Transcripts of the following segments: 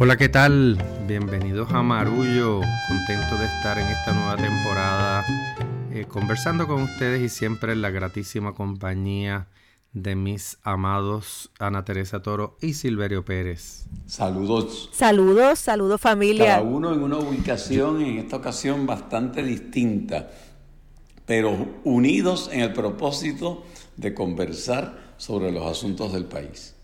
Hola, ¿qué tal? Bienvenidos a Marullo. Contento de estar en esta nueva temporada eh, conversando con ustedes y siempre en la gratísima compañía de mis amados Ana Teresa Toro y Silverio Pérez. Saludos. Saludos, saludos familia. Cada uno en una ubicación, en esta ocasión bastante distinta, pero unidos en el propósito de conversar sobre los asuntos del país.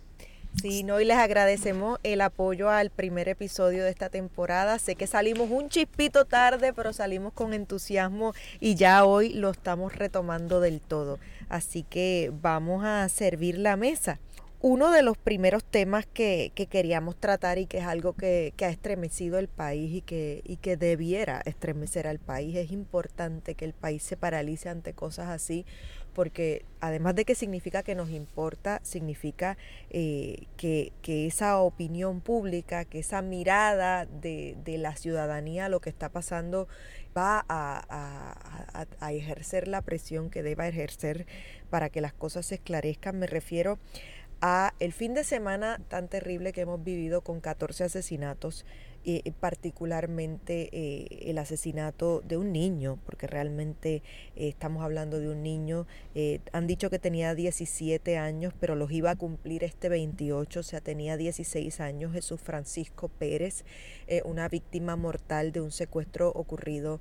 Sí, no, y les agradecemos el apoyo al primer episodio de esta temporada. Sé que salimos un chispito tarde, pero salimos con entusiasmo y ya hoy lo estamos retomando del todo. Así que vamos a servir la mesa. Uno de los primeros temas que, que queríamos tratar y que es algo que, que, ha estremecido el país y que, y que debiera estremecer al país, es importante que el país se paralice ante cosas así porque además de que significa que nos importa, significa eh, que, esa opinión pública, que esa mirada de, la ciudadanía a lo que está pasando va a, a, ejercer la presión que deba ejercer para que las cosas se esclarezcan. Me refiero a el fin de semana tan terrible que hemos vivido con 14 asesinatos eh, particularmente eh, el asesinato de un niño, porque realmente eh, estamos hablando de un niño, han dicho que tenía 17 años, pero los iba a cumplir este 28, o sea, tenía 16 años, Jesús Francisco Pérez, una víctima mortal de un secuestro ocurrido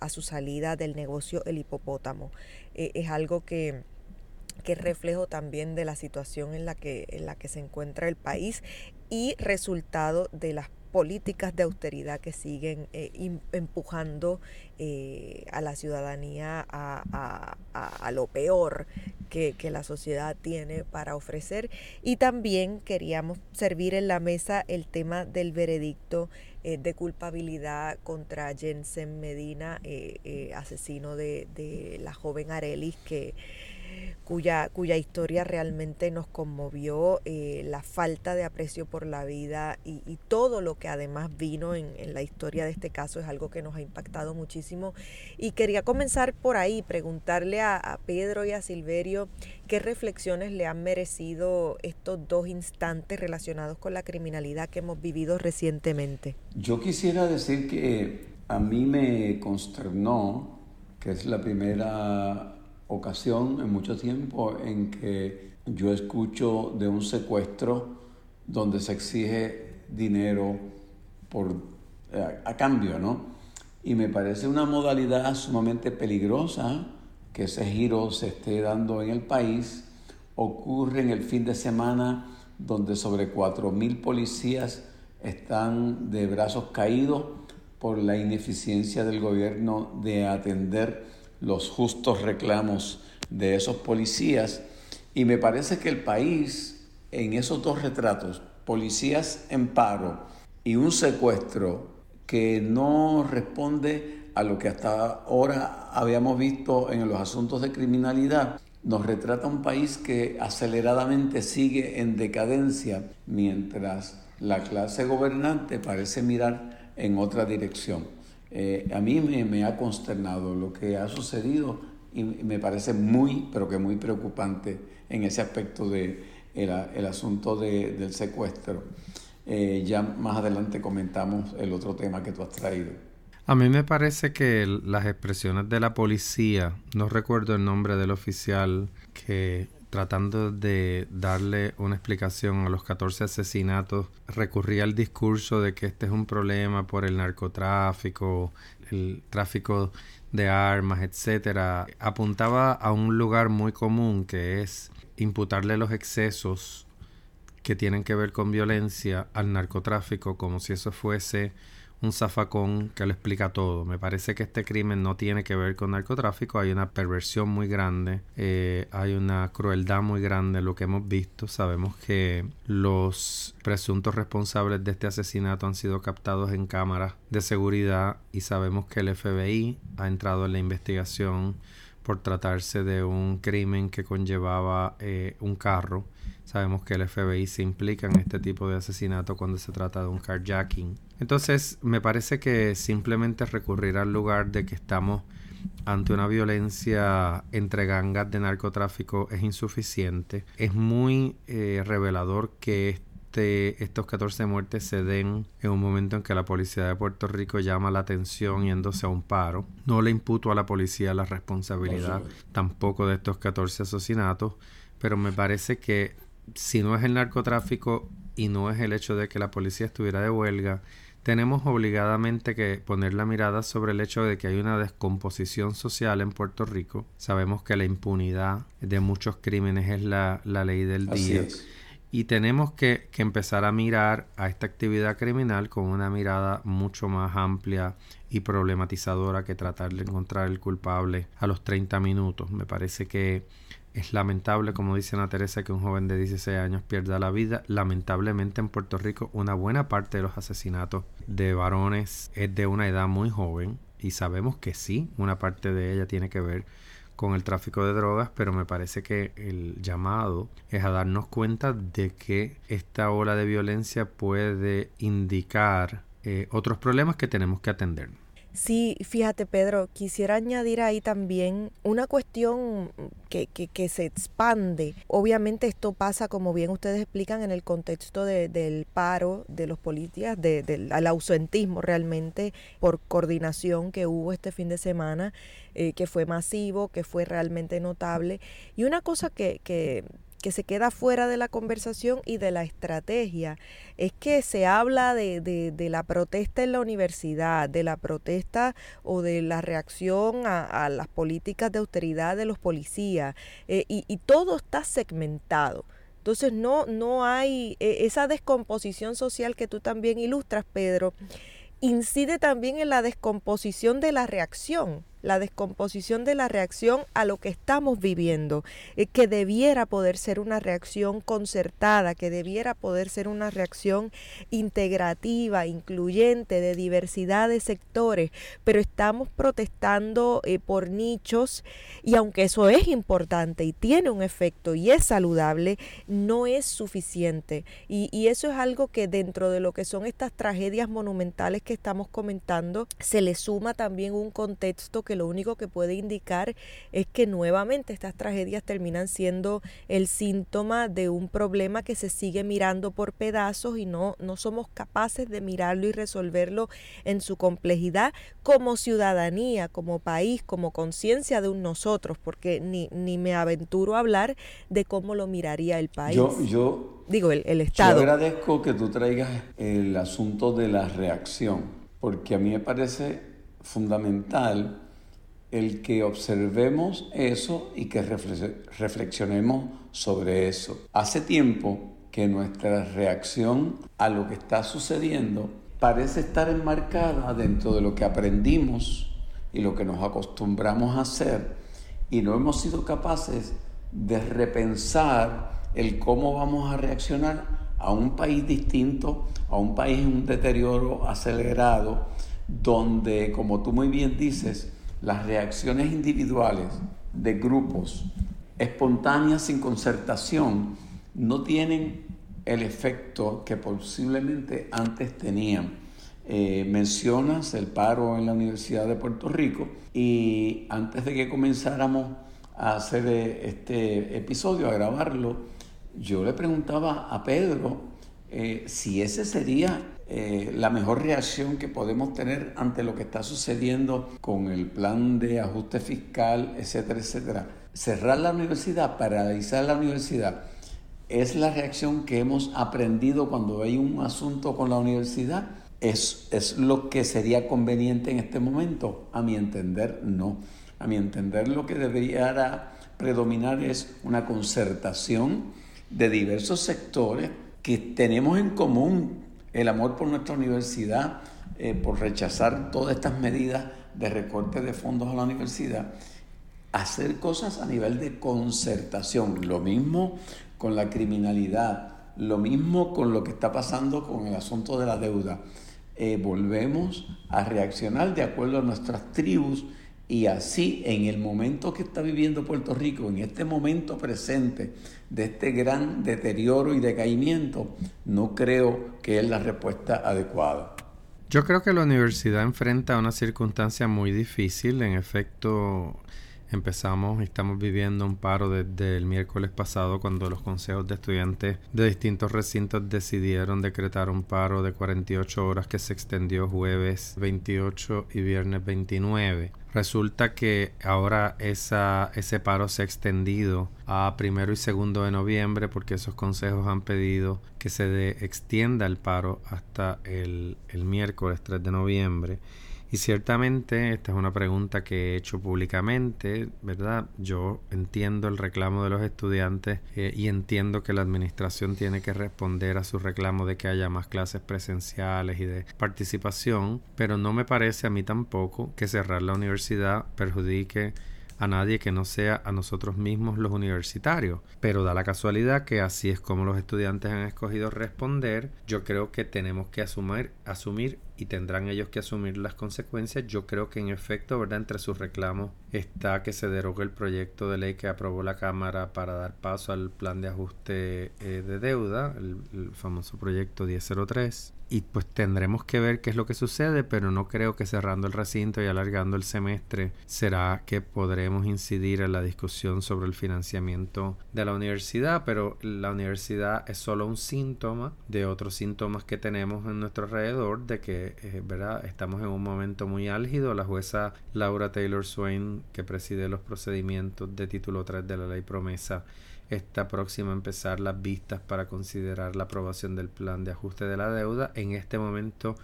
a su salida del negocio El Hipopótamo. es algo que que es reflejo también de la situación en la que, en la que se encuentra el país y resultado de las políticas de austeridad que siguen eh, empujando eh, a la ciudadanía a, lo peor que, la sociedad tiene para ofrecer. Y también queríamos servir en la mesa el tema del veredicto eh, de culpabilidad contra Jensen Medina, asesino de, de la joven Arelis, que cuya, cuya historia realmente nos conmovió, eh, la falta de aprecio por la vida y, todo lo que además vino en, la historia de este caso es algo que nos ha impactado muchísimo. Y quería comenzar por ahí, preguntarle a, Pedro y a Silverio qué reflexiones le han merecido estos dos instantes relacionados con la criminalidad que hemos vivido recientemente. Yo quisiera decir que a mí me consternó, que es la primera ocasión en mucho tiempo en que yo escucho de un secuestro donde se exige dinero por, eh, a, cambio, ¿no? Y me parece una modalidad sumamente peligrosa que ese giro se esté dando en el país. Ocurre en el fin de semana donde sobre 4.000 policías están de brazos caídos por la ineficiencia del gobierno de atender los justos reclamos de esos policías y me parece que el país en esos dos retratos, policías en paro y un secuestro que no responde a lo que hasta ahora habíamos visto en los asuntos de criminalidad, nos retrata un país que aceleradamente sigue en decadencia mientras la clase gobernante parece mirar en otra dirección. Eh, a mí me, ha consternado lo que ha sucedido y me parece muy, pero que muy preocupante en ese aspecto de el, asunto del secuestro. Eh, ya más adelante comentamos el otro tema que tú has traído. A mí me parece que las expresiones de la policía, no recuerdo el nombre del oficial que tratando de darle una explicación a los 14 asesinatos, recurría al discurso de que este es un problema por el narcotráfico, el tráfico de armas, etcétera. Apuntaba a un lugar muy común que es imputarle los excesos que tienen que ver con violencia al narcotráfico como si eso fuese un zafacón que lo explica todo. Me parece que este crimen no tiene que ver con narcotráfico, hay una perversión muy grande, eh, hay una crueldad muy grande, lo que hemos visto. Sabemos que los presuntos responsables de este asesinato han sido captados en cámaras de seguridad y sabemos que el FBI ha entrado en la investigación por tratarse de un crimen que conllevaba eh, un carro. Sabemos que el FBI se implica en este tipo de asesinato cuando se trata de un carjacking. Entonces, me parece que simplemente recurrir al lugar de que estamos ante una violencia entre gangas de narcotráfico es insuficiente. Es muy eh, revelador que este, estos 14 muertes se den en un momento en que la policía de Puerto Rico llama la atención yéndose a un paro. No le imputo a la policía la responsabilidad tampoco de estos 14 asesinatos, pero me parece que si no es el narcotráfico y no es el hecho de que la policía estuviera de huelga, tenemos obligadamente que poner la mirada sobre el hecho de que hay una descomposición social en Puerto Rico. Sabemos que la impunidad de muchos crímenes es la, ley del día. Y tenemos que, que, empezar a mirar a esta actividad criminal con una mirada mucho más amplia y problematizadora que tratar de encontrar el culpable a los 30 minutos. Me parece que es lamentable, como dice Ana Teresa, que un joven de 16 años pierda la vida. Lamentablemente en Puerto Rico una buena parte de los asesinatos de varones es de una edad muy joven y sabemos que sí, una parte de ella tiene que ver con el tráfico de drogas, pero me parece que el llamado es a darnos cuenta de que esta ola de violencia puede indicar eh, otros problemas que tenemos que atender. Sí, fíjate Pedro, quisiera añadir ahí también una cuestión que, que, se expande. Obviamente esto pasa, como bien ustedes explican, en el contexto del paro de los policías, del ausentismo realmente por coordinación que hubo este fin de semana, eh, que fue masivo, que fue realmente notable. Y una cosa que, que que se queda fuera de la conversación y de la estrategia es que se habla de, de, la protesta en la universidad, de la protesta o de la reacción a, las políticas de austeridad de los policías eh, y, y todo está segmentado. Entonces no, no hay eh, esa descomposición social que tú también ilustras, Pedro, incide también en la descomposición de la reacción la descomposición de la reacción a lo que estamos viviendo, eh, que debiera poder ser una reacción concertada, que debiera poder ser una reacción integrativa, incluyente, de diversidad de sectores, pero estamos protestando eh, por nichos y aunque eso es importante y tiene un efecto y es saludable, no es suficiente. Y, y eso es algo que dentro de lo que son estas tragedias monumentales que estamos comentando, se le suma también un contexto que lo único que puede indicar es que nuevamente estas tragedias terminan siendo el síntoma de un problema que se sigue mirando por pedazos y no, no somos capaces de mirarlo y resolverlo en su complejidad como ciudadanía, como país, como conciencia de un nosotros, porque ni, ni me aventuro a hablar de cómo lo miraría el país. Yo, yo digo, el, el Estado. Yo agradezco que tú traigas el asunto de la reacción, porque a mí me parece fundamental el que observemos eso y que reflexionemos sobre eso. Hace tiempo que nuestra reacción a lo que está sucediendo parece estar enmarcada dentro de lo que aprendimos y lo que nos acostumbramos a hacer y no hemos sido capaces de repensar el cómo vamos a reaccionar a un país distinto, a un país en un deterioro acelerado, donde, como tú muy bien dices, las reacciones individuales de grupos espontáneas sin concertación no tienen el efecto que posiblemente antes tenían. Eh, mencionas el paro en la Universidad de Puerto Rico y antes de que comenzáramos a hacer eh, este episodio, a grabarlo, yo le preguntaba a Pedro eh, si ese sería eh, la mejor reacción que podemos tener ante lo que está sucediendo con el plan de ajuste fiscal, etcétera, etcétera. Cerrar la universidad, paralizar la universidad, es la reacción que hemos aprendido cuando hay un asunto con la universidad. ¿Es, es lo que sería conveniente en este momento? A mi entender, no. A mi entender, lo que debería predominar es una concertación de diversos sectores que tenemos en común el amor por nuestra universidad, eh, por rechazar todas estas medidas de recorte de fondos a la universidad, hacer cosas a nivel de concertación. Lo mismo con la criminalidad, lo mismo con lo que está pasando con el asunto de la deuda. Eh, volvemos a reaccionar de acuerdo a nuestras tribus y así, en el momento que está viviendo Puerto Rico, en este momento presente de este gran deterioro y decaimiento, no creo que es la respuesta adecuada. Yo creo que la universidad enfrenta una circunstancia muy difícil. En efecto, Empezamos estamos viviendo un paro desde el miércoles pasado cuando los consejos de estudiantes de distintos recintos decidieron decretar un paro de 48 horas que se extendió jueves 28 y viernes 29. Resulta que ahora esa, ese paro se ha extendido a primero y segundo de noviembre porque esos consejos han pedido que se extienda el paro hasta el, el miércoles 3 de noviembre. Y ciertamente esta es una pregunta que he hecho públicamente, ¿verdad? Yo entiendo el reclamo de los estudiantes eh, y entiendo que la administración tiene que responder a su reclamo de que haya más clases presenciales y de participación, pero no me parece a mí tampoco que cerrar la universidad perjudique a nadie que no sea a nosotros mismos los universitarios. Pero da la casualidad que así es como los estudiantes han escogido responder. Yo creo que tenemos que asumir, asumir y tendrán ellos que asumir las consecuencias. Yo creo que en efecto, ¿verdad? Entre sus reclamos está que se derogue el proyecto de ley que aprobó la Cámara para dar paso al plan de ajuste eh, de deuda, el, famoso proyecto 1003 y pues tendremos que ver qué es lo que sucede, pero no creo que cerrando el recinto y alargando el semestre será que podremos incidir en la discusión sobre el financiamiento de la universidad, pero la universidad es solo un síntoma de otros síntomas que tenemos en nuestro alrededor de que eh, ¿verdad? estamos en un momento muy álgido. La jueza Laura Taylor Swain, que preside los procedimientos de título 3 de la ley promesa, está próxima a empezar las vistas para considerar la aprobación del plan de ajuste de la deuda. En este momento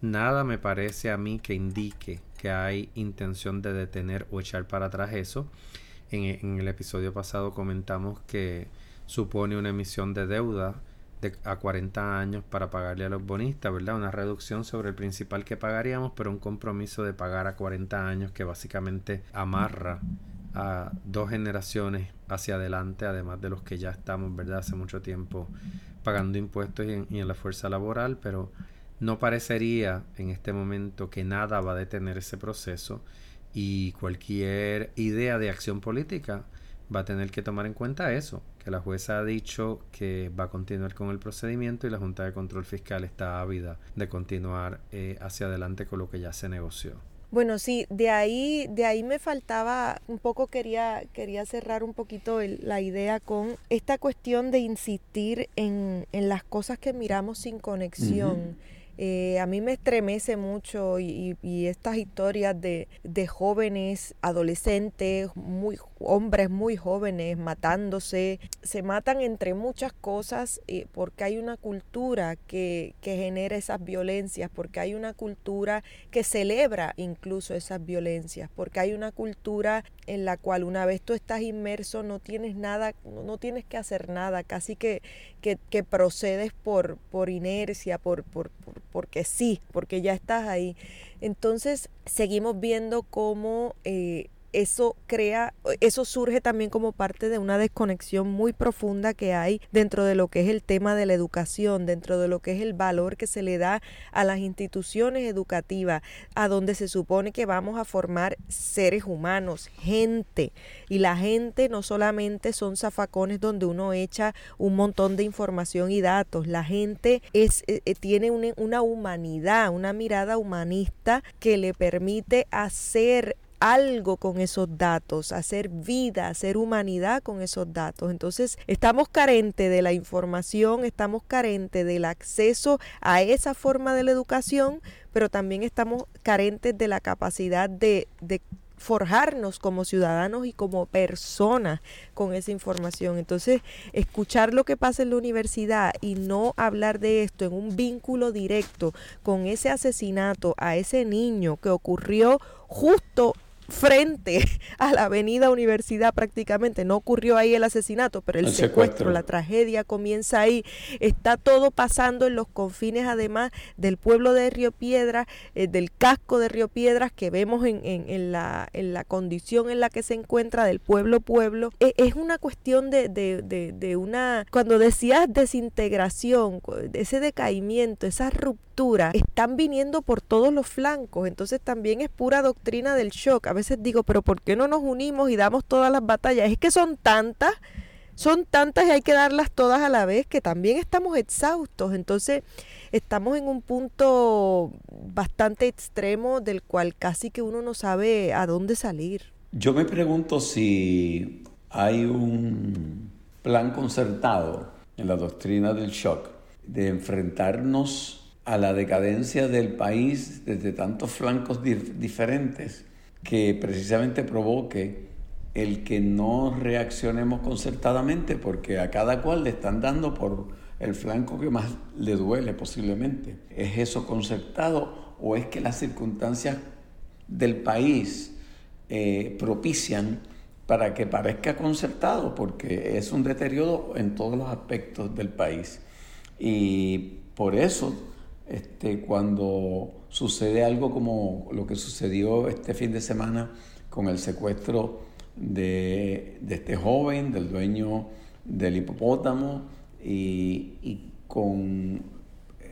nada me parece a mí que indique que hay intención de detener o echar para atrás eso. En, el episodio pasado comentamos que supone una emisión de deuda de, a 40 años para pagarle a los bonistas, ¿verdad? Una reducción sobre el principal que pagaríamos, pero un compromiso de pagar a 40 años que básicamente amarra a dos generaciones hacia adelante, además de los que ya estamos, ¿verdad? Hace mucho tiempo pagando impuestos y en, la fuerza laboral, pero no parecería en este momento que nada va a detener ese proceso y cualquier idea de acción política va a tener que tomar en cuenta eso, que la jueza ha dicho que va a continuar con el procedimiento y la Junta de Control Fiscal está ávida de continuar eh, hacia adelante con lo que ya se negoció. Bueno, sí, de ahí, de ahí me faltaba, un poco quería, quería cerrar un poquito la idea con esta cuestión de insistir en, en las cosas que miramos sin conexión. Eh, a mí me estremece mucho y, estas historias de, jóvenes, adolescentes, muy, hombres muy jóvenes matándose, se matan entre muchas cosas eh, porque hay una cultura que, que genera esas violencias, porque hay una cultura que celebra incluso esas violencias, porque hay una cultura en la cual una vez tú estás inmerso no tienes nada, no tienes que hacer nada, casi que, que, procedes por, por inercia, por, por, porque sí, porque ya estás ahí. Entonces seguimos viendo cómo eh, eso crea, eso surge también como parte de una desconexión muy profunda que hay dentro de lo que es el tema de la educación, dentro de lo que es el valor que se le da a las instituciones educativas, a donde se supone que vamos a formar seres humanos, gente. Y la gente no solamente son zafacones donde uno echa un montón de información y datos, la gente es, eh, eh, tiene una, una humanidad, una mirada humanista que le permite hacer algo con esos datos, hacer vida, hacer humanidad con esos datos. Entonces, estamos carentes de la información, estamos carentes del acceso a esa forma de la educación, pero también estamos carentes de la capacidad de, forjarnos como ciudadanos y como personas con esa información. Entonces, escuchar lo que pasa en la universidad y no hablar de esto en un vínculo directo con ese asesinato a ese niño que ocurrió justo frente a la avenida Universidad prácticamente. No ocurrió ahí el asesinato, pero el, secuestro, la tragedia comienza ahí. Está todo pasando en los confines además del pueblo de Río Piedras, eh, del casco de Río Piedras que vemos en, en, la, en la condición en la que se encuentra del pueblo pueblo. E, es una cuestión de, de, de, de una, cuando decías desintegración, ese decaimiento, esa ruptura, están viniendo por todos los flancos. Entonces también es pura doctrina del shock. A veces digo, pero ¿por qué no nos unimos y damos todas las batallas? Es que son tantas, son tantas y hay que darlas todas a la vez que también estamos exhaustos. Entonces estamos en un punto bastante extremo del cual casi que uno no sabe a dónde salir. Yo me pregunto si hay un plan concertado en la doctrina del shock de enfrentarnos a la decadencia del país desde tantos flancos diferentes que precisamente provoque el que no reaccionemos concertadamente porque a cada cual le están dando por el flanco que más le duele posiblemente. ¿Es eso concertado o es que las circunstancias del país eh, propician para que parezca concertado? Porque es un deterioro en todos los aspectos del país. Y por eso, este, cuando sucede algo como lo que sucedió este fin de semana con el secuestro de, este joven, del dueño del hipopótamo, y, con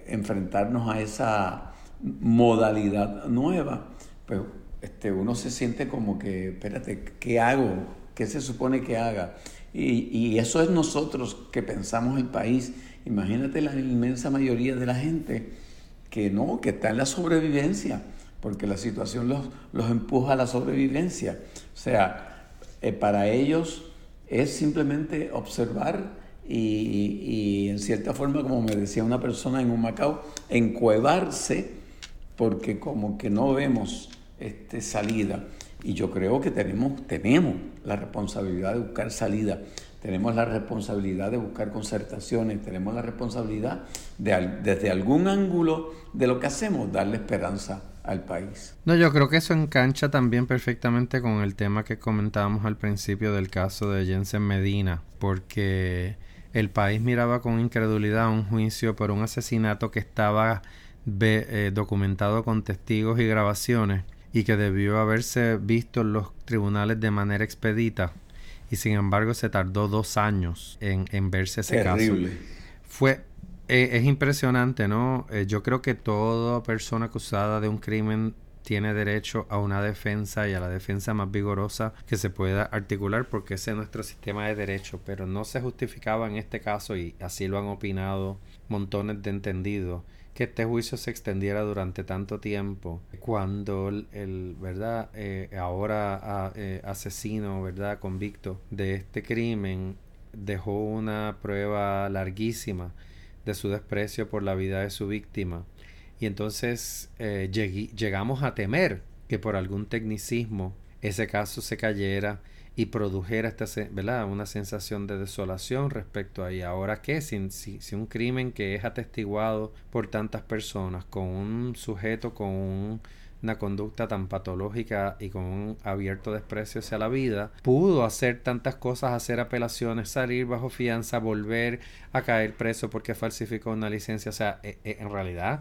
enfrentarnos a esa modalidad nueva, pues este, uno se siente como que, espérate, ¿qué hago? ¿Qué se supone que haga? Y, y, eso es nosotros que pensamos el país. Imagínate la inmensa mayoría de la gente que no, que está en la sobrevivencia, porque la situación los, los empuja a la sobrevivencia. O sea, eh, para ellos es simplemente observar y, en cierta forma, como me decía una persona en un Macao, encuevarse porque como que no vemos este, salida. Y yo creo que tenemos, tenemos la responsabilidad de buscar salida, tenemos la responsabilidad de buscar concertaciones, tenemos la responsabilidad de desde algún ángulo de lo que hacemos darle esperanza al país. No, yo creo que eso engancha también perfectamente con el tema que comentábamos al principio del caso de Jensen Medina, porque el país miraba con incredulidad un juicio por un asesinato que estaba eh, documentado con testigos y grabaciones y que debió haberse visto en los tribunales de manera expedita y sin embargo se tardó dos años en, verse ese Terrible. caso. Fue eh, es impresionante, ¿no? Eh, yo creo que toda persona acusada de un crimen tiene derecho a una defensa y a la defensa más vigorosa que se pueda articular porque ese es nuestro sistema de derecho, pero no se justificaba en este caso y así lo han opinado montones de entendidos que este juicio se extendiera durante tanto tiempo cuando el, verdad eh, ahora asesino verdad convicto de este crimen dejó una prueba larguísima de su desprecio por la vida de su víctima. Y entonces eh, llegamos a temer que por algún tecnicismo ese caso se cayera y produjera esta, ¿verdad? una sensación de desolación respecto a y ahora qué, si, si, un crimen que es atestiguado por tantas personas, con un sujeto con una conducta tan patológica y con un abierto desprecio hacia la vida, pudo hacer tantas cosas, hacer apelaciones, salir bajo fianza, volver a caer preso porque falsificó una licencia. O sea, e, e, en realidad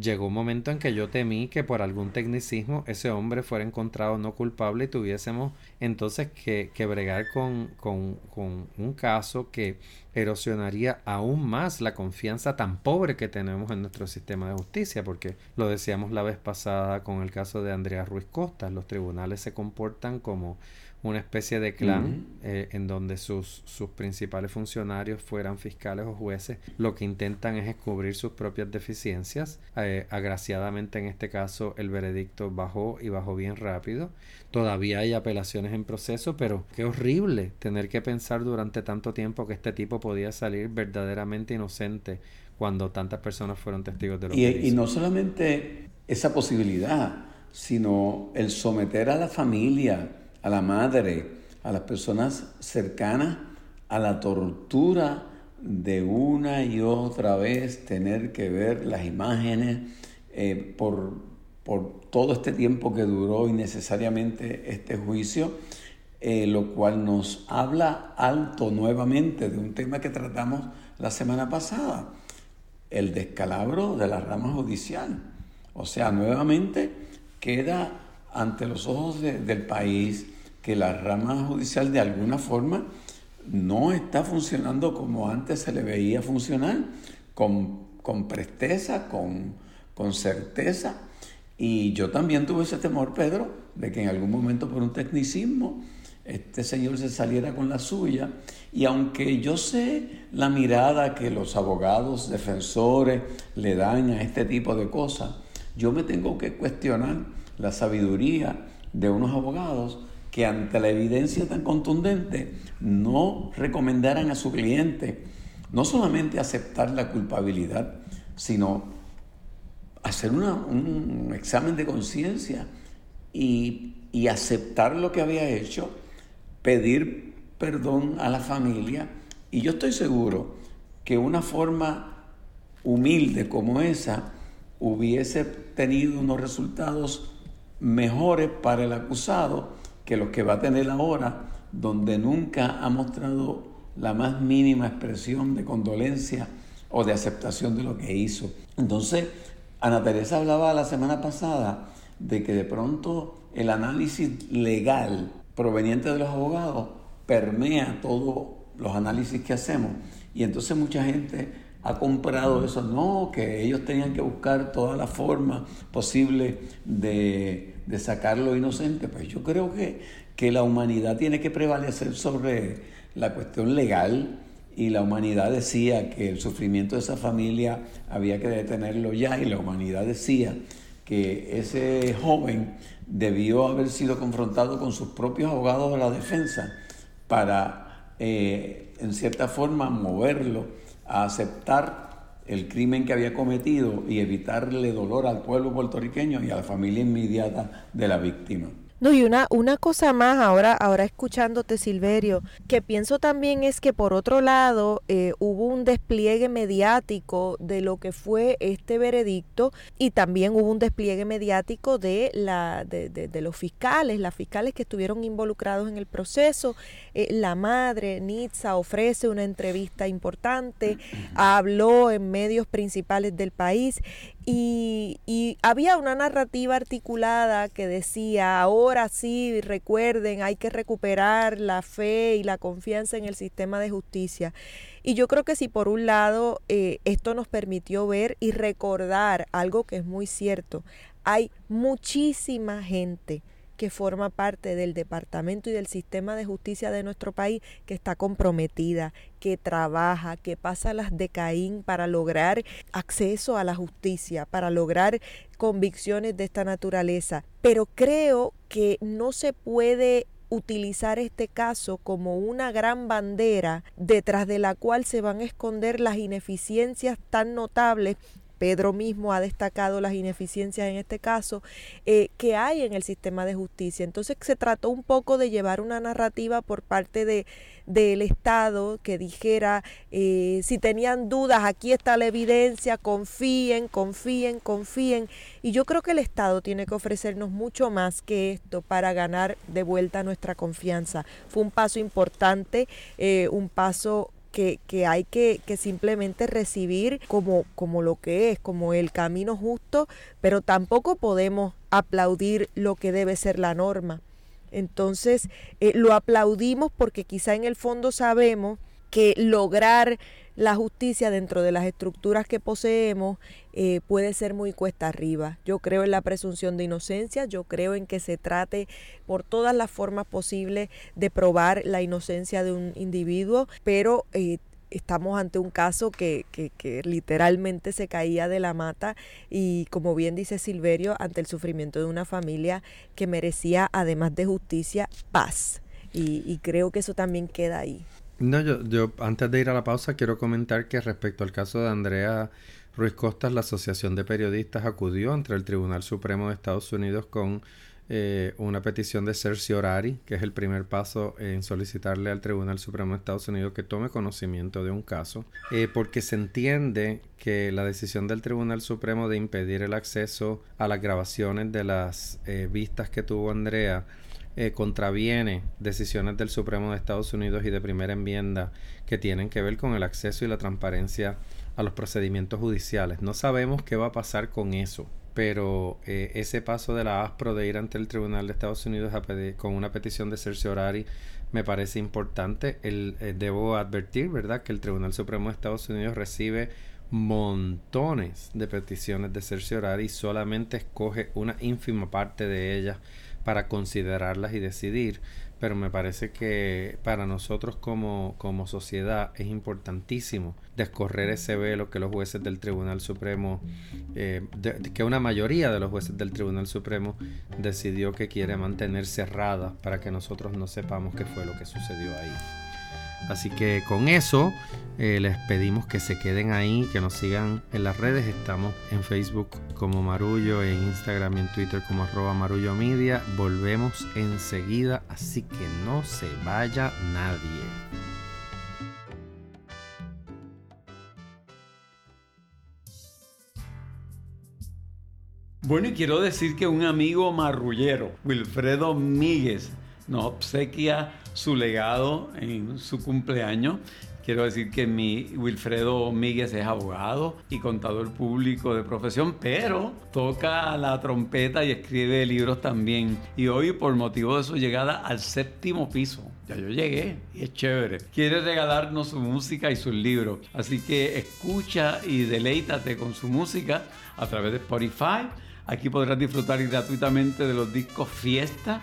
llegó un momento en que yo temí que por algún tecnicismo ese hombre fuera encontrado no culpable y tuviésemos entonces que, que bregar con, con, con, un caso que erosionaría aún más la confianza tan pobre que tenemos en nuestro sistema de justicia, porque lo decíamos la vez pasada con el caso de Andrea Ruiz Costa, los tribunales se comportan como una especie de clan eh, en donde sus, sus principales funcionarios fueran fiscales o jueces, lo que intentan es descubrir sus propias deficiencias. Eh, agraciadamente en este caso el veredicto bajó y bajó bien rápido. Todavía hay apelaciones en proceso, pero qué horrible tener que pensar durante tanto tiempo que este tipo podía salir verdaderamente inocente cuando tantas personas fueron testigos de lo y, que Y no solamente esa posibilidad, sino el someter a la familia, a la madre, a las personas cercanas a la tortura de una y otra vez tener que ver las imágenes eh, por, por, todo este tiempo que duró innecesariamente este juicio, eh, lo cual nos habla alto nuevamente de un tema que tratamos la semana pasada, el descalabro de la rama judicial. O sea, nuevamente queda ante los ojos del país que la rama judicial de alguna forma no está funcionando como antes se le veía funcionar, con, con presteza, con, con certeza. Y yo también tuve ese temor, Pedro, de que en algún momento por un tecnicismo este señor se saliera con la suya. Y aunque yo sé la mirada que los abogados defensores le dan a este tipo de cosas, yo me tengo que cuestionar la sabiduría de unos abogados que ante la evidencia tan contundente no recomendaran a su cliente no solamente aceptar la culpabilidad, sino hacer un examen de conciencia y, y aceptar lo que había hecho, pedir perdón a la familia. Y yo estoy seguro que una forma humilde como esa hubiese tenido unos resultados mejores para el acusado que los que va a tener ahora, donde nunca ha mostrado la más mínima expresión de condolencia o de aceptación de lo que hizo. Entonces, Ana Teresa hablaba la semana pasada de que de pronto el análisis legal proveniente de los abogados permea todos los análisis que hacemos. Y entonces mucha gente ha comprado eso, no, que ellos tenían que buscar toda la forma posible de, de sacarlo inocente. Pues yo creo que, que la humanidad tiene que prevalecer sobre la cuestión legal y la humanidad decía que el sufrimiento de esa familia había que detenerlo ya y la humanidad decía que ese joven debió haber sido confrontado con sus propios abogados de la defensa para, eh, en cierta forma, moverlo a aceptar el crimen que había cometido y evitarle dolor al pueblo puertorriqueño y a la familia inmediata de la víctima. No, y una, una cosa más, ahora, ahora escuchándote, Silverio, que pienso también es que por otro lado eh, hubo un despliegue mediático de lo que fue este veredicto y también hubo un despliegue mediático de, la, de, de, los fiscales, las fiscales que estuvieron involucrados en el proceso. Eh, la madre, Nitza, ofrece una entrevista importante, habló en medios principales del país y, y, había una narrativa articulada que decía, ahora sí, recuerden, hay que recuperar la fe y la confianza en el sistema de justicia. Y yo creo que si por un lado eh, esto nos permitió ver y recordar algo que es muy cierto, hay muchísima gente que forma parte del departamento y del sistema de justicia de nuestro país, que está comprometida, que trabaja, que pasa las de Caín para lograr acceso a la justicia, para lograr convicciones de esta naturaleza. Pero creo que no se puede utilizar este caso como una gran bandera detrás de la cual se van a esconder las ineficiencias tan notables Pedro mismo ha destacado las ineficiencias en este caso eh, que hay en el sistema de justicia. Entonces se trató un poco de llevar una narrativa por parte de, del Estado que dijera, eh, si tenían dudas, aquí está la evidencia, confíen, confíen, confíen. Y yo creo que el Estado tiene que ofrecernos mucho más que esto para ganar de vuelta nuestra confianza. Fue un paso importante, eh, un paso que, que hay que, que, simplemente recibir como, como lo que es, como el camino justo, pero tampoco podemos aplaudir lo que debe ser la norma. Entonces, eh, lo aplaudimos porque quizá en el fondo sabemos que lograr la justicia dentro de las estructuras que poseemos eh, puede ser muy cuesta arriba. Yo creo en la presunción de inocencia, yo creo en que se trate por todas las formas posibles de probar la inocencia de un individuo, pero eh, estamos ante un caso que, que, que, literalmente se caía de la mata y como bien dice Silverio, ante el sufrimiento de una familia que merecía, además de justicia, paz. Y, y creo que eso también queda ahí. No, yo, yo antes de ir a la pausa quiero comentar que respecto al caso de Andrea Ruiz Costas, la Asociación de Periodistas acudió ante el Tribunal Supremo de Estados Unidos con eh, una petición de cerciorari, que es el primer paso en solicitarle al Tribunal Supremo de Estados Unidos que tome conocimiento de un caso, eh, porque se entiende que la decisión del Tribunal Supremo de impedir el acceso a las grabaciones de las eh, vistas que tuvo Andrea eh, contraviene decisiones del Supremo de Estados Unidos y de primera enmienda que tienen que ver con el acceso y la transparencia a los procedimientos judiciales. No sabemos qué va a pasar con eso, pero eh, ese paso de la ASPRO de ir ante el Tribunal de Estados Unidos con una petición de cerciorari me parece importante. El, eh, debo advertir, ¿verdad?, que el Tribunal Supremo de Estados Unidos recibe montones de peticiones de cerciorari y solamente escoge una ínfima parte de ellas para considerarlas y decidir, pero me parece que para nosotros como, como sociedad es importantísimo descorrer ese velo que los jueces del Tribunal Supremo, eh, que una mayoría de los jueces del Tribunal Supremo decidió que quiere mantener cerrada para que nosotros no sepamos qué fue lo que sucedió ahí. Así que con eso eh, les pedimos que se queden ahí, que nos sigan en las redes. Estamos en Facebook como Marullo, en Instagram y en Twitter como arroba Marullo Media. Volvemos enseguida, así que no se vaya nadie. Bueno, y quiero decir que un amigo marrullero, Wilfredo Míguez, nos obsequia su legado en su cumpleaños. Quiero decir que mi Wilfredo Míguez es abogado y contador público de profesión, pero toca la trompeta y escribe libros también. Y hoy, por motivo de su llegada al séptimo piso, ya yo llegué y es chévere. Quiere regalarnos su música y sus libros. Así que escucha y deleítate con su música a través de Spotify. Aquí podrás disfrutar gratuitamente de los discos Fiesta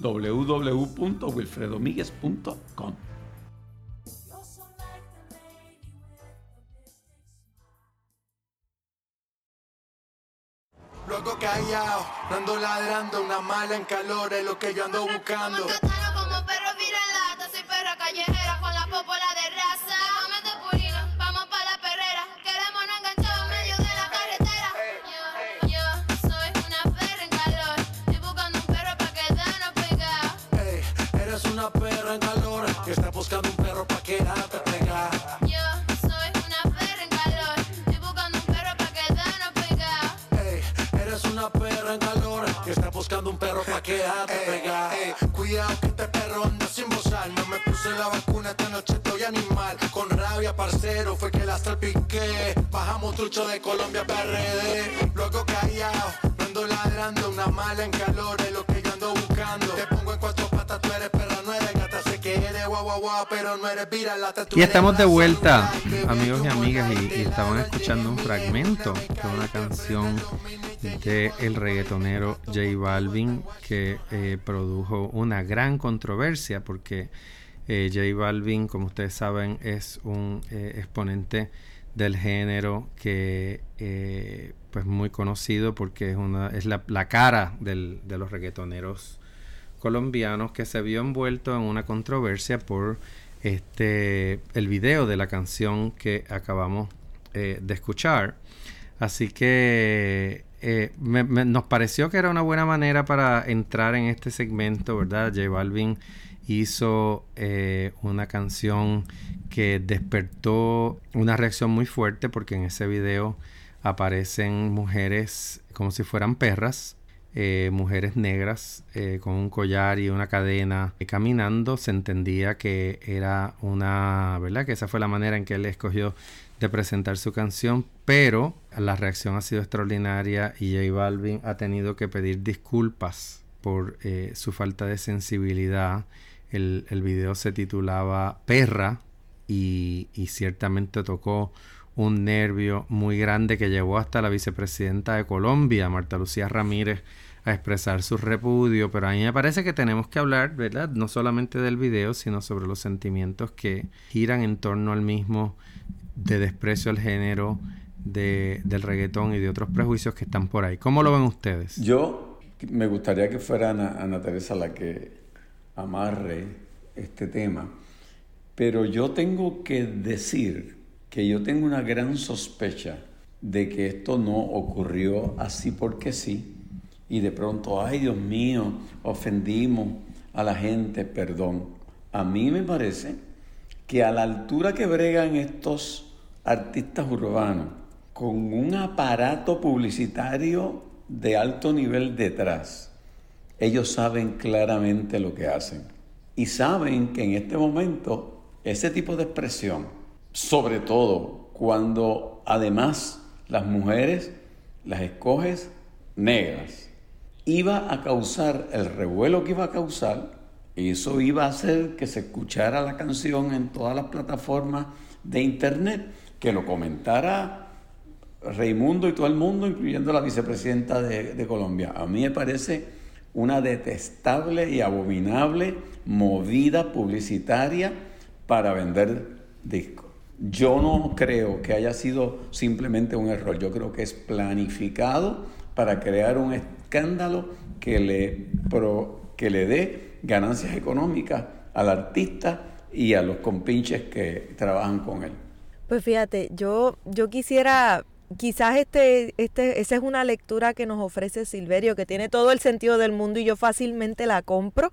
www.wilfredomiguez.com. Luego callado, ando ladrando, una mala en calor es lo que yo ando buscando. Buscando un perro pa' quedarte pegada. Yo soy una perra en calor, estoy buscando un perro pa' quedarnos pegada. Ey, eres una perra en calor, que está buscando un perro pa' quedarte pegada. Ey, cuidado que este perro anda sin bozar, no me puse la vacuna, esta noche estoy animal. Con rabia, parcero, fue que la salpiqué. Bajamos trucho de Colombia PRD, luego callado, no ando ladrando, una mala en calor, es y estamos de vuelta, amigos y amigas, y, estaban escuchando un fragmento de una canción de el reggaetonero J Balvin que eh, produjo una gran controversia porque eh, J Balvin, como ustedes saben, es un eh, exponente del género que pues muy conocido porque es una es la, la cara del, de los reggaetoneros colombianos que se vio envuelto en una controversia por este el video de la canción que acabamos eh, de escuchar. Así que eh, nos pareció que era una buena manera para entrar en este segmento, ¿verdad? J Balvin hizo eh, una canción que despertó una reacción muy fuerte porque en ese video aparecen mujeres como si fueran perras eh, mujeres negras eh, con un collar y una cadena eh, caminando, se entendía que era una, ¿verdad? Que esa fue la manera en que él escogió de presentar su canción, pero la reacción ha sido extraordinaria y J Balvin ha tenido que pedir disculpas por su falta de sensibilidad. El, el video se titulaba Perra y, y ciertamente tocó un nervio muy grande que llevó hasta la vicepresidenta de Colombia, Marta Lucía Ramírez, a expresar su repudio, pero a mí me parece que tenemos que hablar, ¿verdad? No solamente del video, sino sobre los sentimientos que giran en torno al mismo de desprecio al género, de, del reggaetón y de otros prejuicios que están por ahí. ¿Cómo lo ven ustedes? Yo me gustaría que fuera Ana, Ana Teresa la que amarre este tema, pero yo tengo que decir que yo tengo una gran sospecha de que esto no ocurrió así porque sí. Y de pronto, ay Dios mío, ofendimos a la gente, perdón. A mí me parece que a la altura que bregan estos artistas urbanos, con un aparato publicitario de alto nivel detrás, ellos saben claramente lo que hacen. Y saben que en este momento ese tipo de expresión, sobre todo cuando además las mujeres las escoges negras, iba a causar el revuelo que iba a causar eso iba a hacer que se escuchara la canción en todas las plataformas de internet, que lo comentara Raimundo y todo el mundo, incluyendo la vicepresidenta de, de Colombia. A mí me parece una detestable y abominable movida publicitaria para vender discos. Yo no creo que haya sido simplemente un error, yo creo que es planificado para crear un escándalo que le, que le dé ganancias económicas al artista y a los compinches que trabajan con él. Pues fíjate, yo, yo quisiera quizás este, este, esa es una lectura que nos ofrece Silverio, que tiene todo el sentido del mundo y yo fácilmente la compro.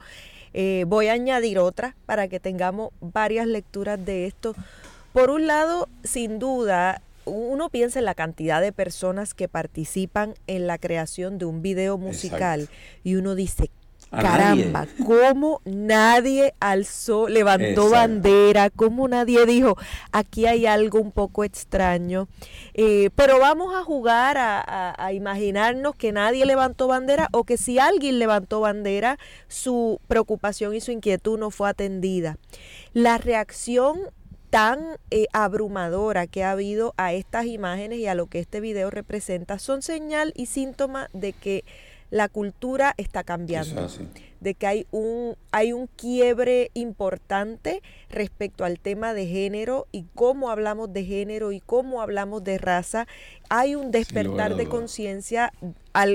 Eh, voy a añadir otra para que tengamos varias lecturas de esto. Por un lado, sin duda, uno piensa en la cantidad de personas que participan en la creación de un video musical y uno dice, Caramba, cómo nadie alzó, levantó bandera, cómo nadie dijo, aquí hay algo un poco extraño. Eh, pero vamos a jugar a, a, imaginarnos que nadie levantó bandera o que si alguien levantó bandera, su preocupación y su inquietud no fue atendida. La reacción tan eh, abrumadora que ha habido a estas imágenes y a lo que este video representa son señal y síntoma de que la cultura está cambiando, de que hay un, hay un quiebre importante respecto al tema de género y cómo hablamos de género y cómo hablamos de raza. Hay un despertar de conciencia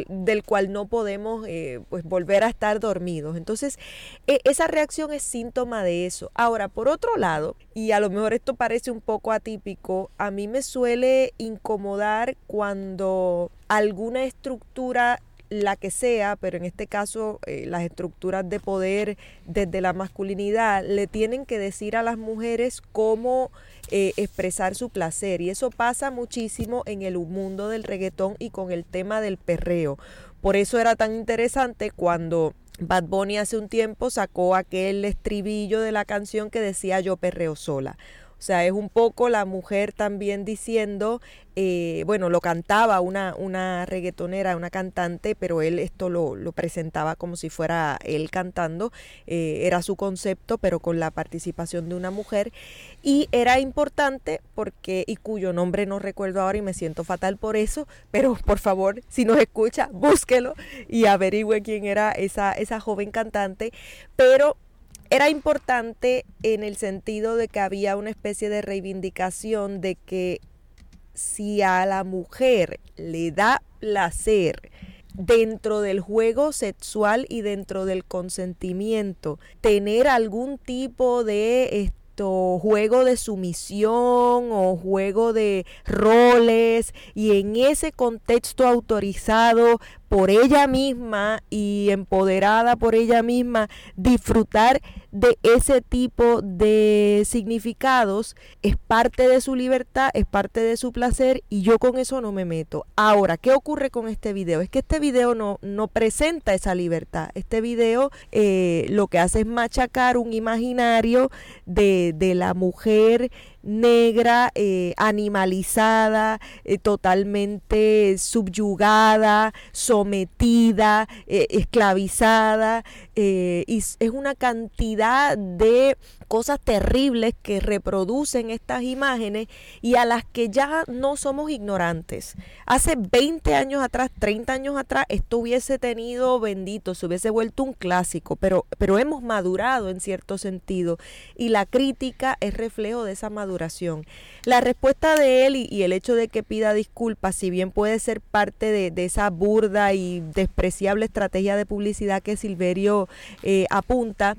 del cual no podemos eh, pues volver a estar dormidos. Entonces, e, esa reacción es síntoma de eso. Ahora, por otro lado, y a lo mejor esto parece un poco atípico, a mí me suele incomodar cuando alguna estructura la que sea, pero en este caso eh, las estructuras de poder desde la masculinidad le tienen que decir a las mujeres cómo eh, expresar su placer y eso pasa muchísimo en el mundo del reggaetón y con el tema del perreo. Por eso era tan interesante cuando Bad Bunny hace un tiempo sacó aquel estribillo de la canción que decía yo perreo sola. O sea, es un poco la mujer también diciendo, eh, bueno, lo cantaba una, una reggaetonera, una cantante, pero él esto lo, lo presentaba como si fuera él cantando, eh, era su concepto, pero con la participación de una mujer. Y era importante porque, y cuyo nombre no recuerdo ahora y me siento fatal por eso, pero por favor, si nos escucha, búsquelo y averigüe quién era esa, esa joven cantante. Pero era importante en el sentido de que había una especie de reivindicación de que si a la mujer le da placer dentro del juego sexual y dentro del consentimiento, tener algún tipo de juego de sumisión o juego de roles y en ese contexto autorizado por ella misma y empoderada por ella misma disfrutar de ese tipo de significados es parte de su libertad, es parte de su placer y yo con eso no me meto. Ahora, ¿qué ocurre con este video? Es que este video no, no presenta esa libertad. Este video eh, lo que hace es machacar un imaginario de, de la mujer negra, eh, animalizada, eh, totalmente subyugada, sometida, eh, y es una cantidad de cosas terribles que reproducen estas imágenes y a las que ya no somos ignorantes. Hace 20 años atrás, 30 años atrás, esto hubiese tenido bendito, se hubiese vuelto un clásico, pero, pero hemos madurado en cierto sentido y la crítica es reflejo de esa madurez duración. La respuesta de él y, el hecho de que pida disculpas, si bien puede ser parte de, esa burda y despreciable estrategia de publicidad que Silverio eh, apunta,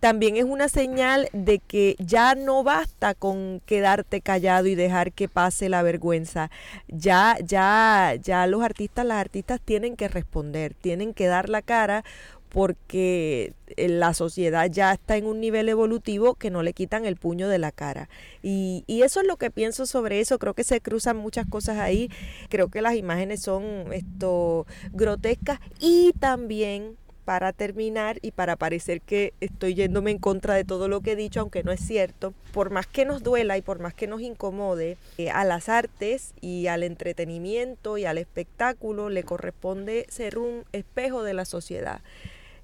también es una señal de que ya no basta con quedarte callado y dejar que pase la vergüenza. Ya, ya, ya los artistas, las artistas tienen que responder, tienen que dar la cara porque eh, la sociedad ya está en un nivel evolutivo que no le quitan el puño de la cara. Y, y, eso es lo que pienso sobre eso. Creo que se cruzan muchas cosas ahí. Creo que las imágenes son esto grotescas y también para terminar y para parecer que estoy yéndome en contra de todo lo que he dicho, aunque no es cierto, por más que nos duela y por más que nos incomode, eh, a las artes y al entretenimiento y al espectáculo le corresponde ser un espejo de la sociedad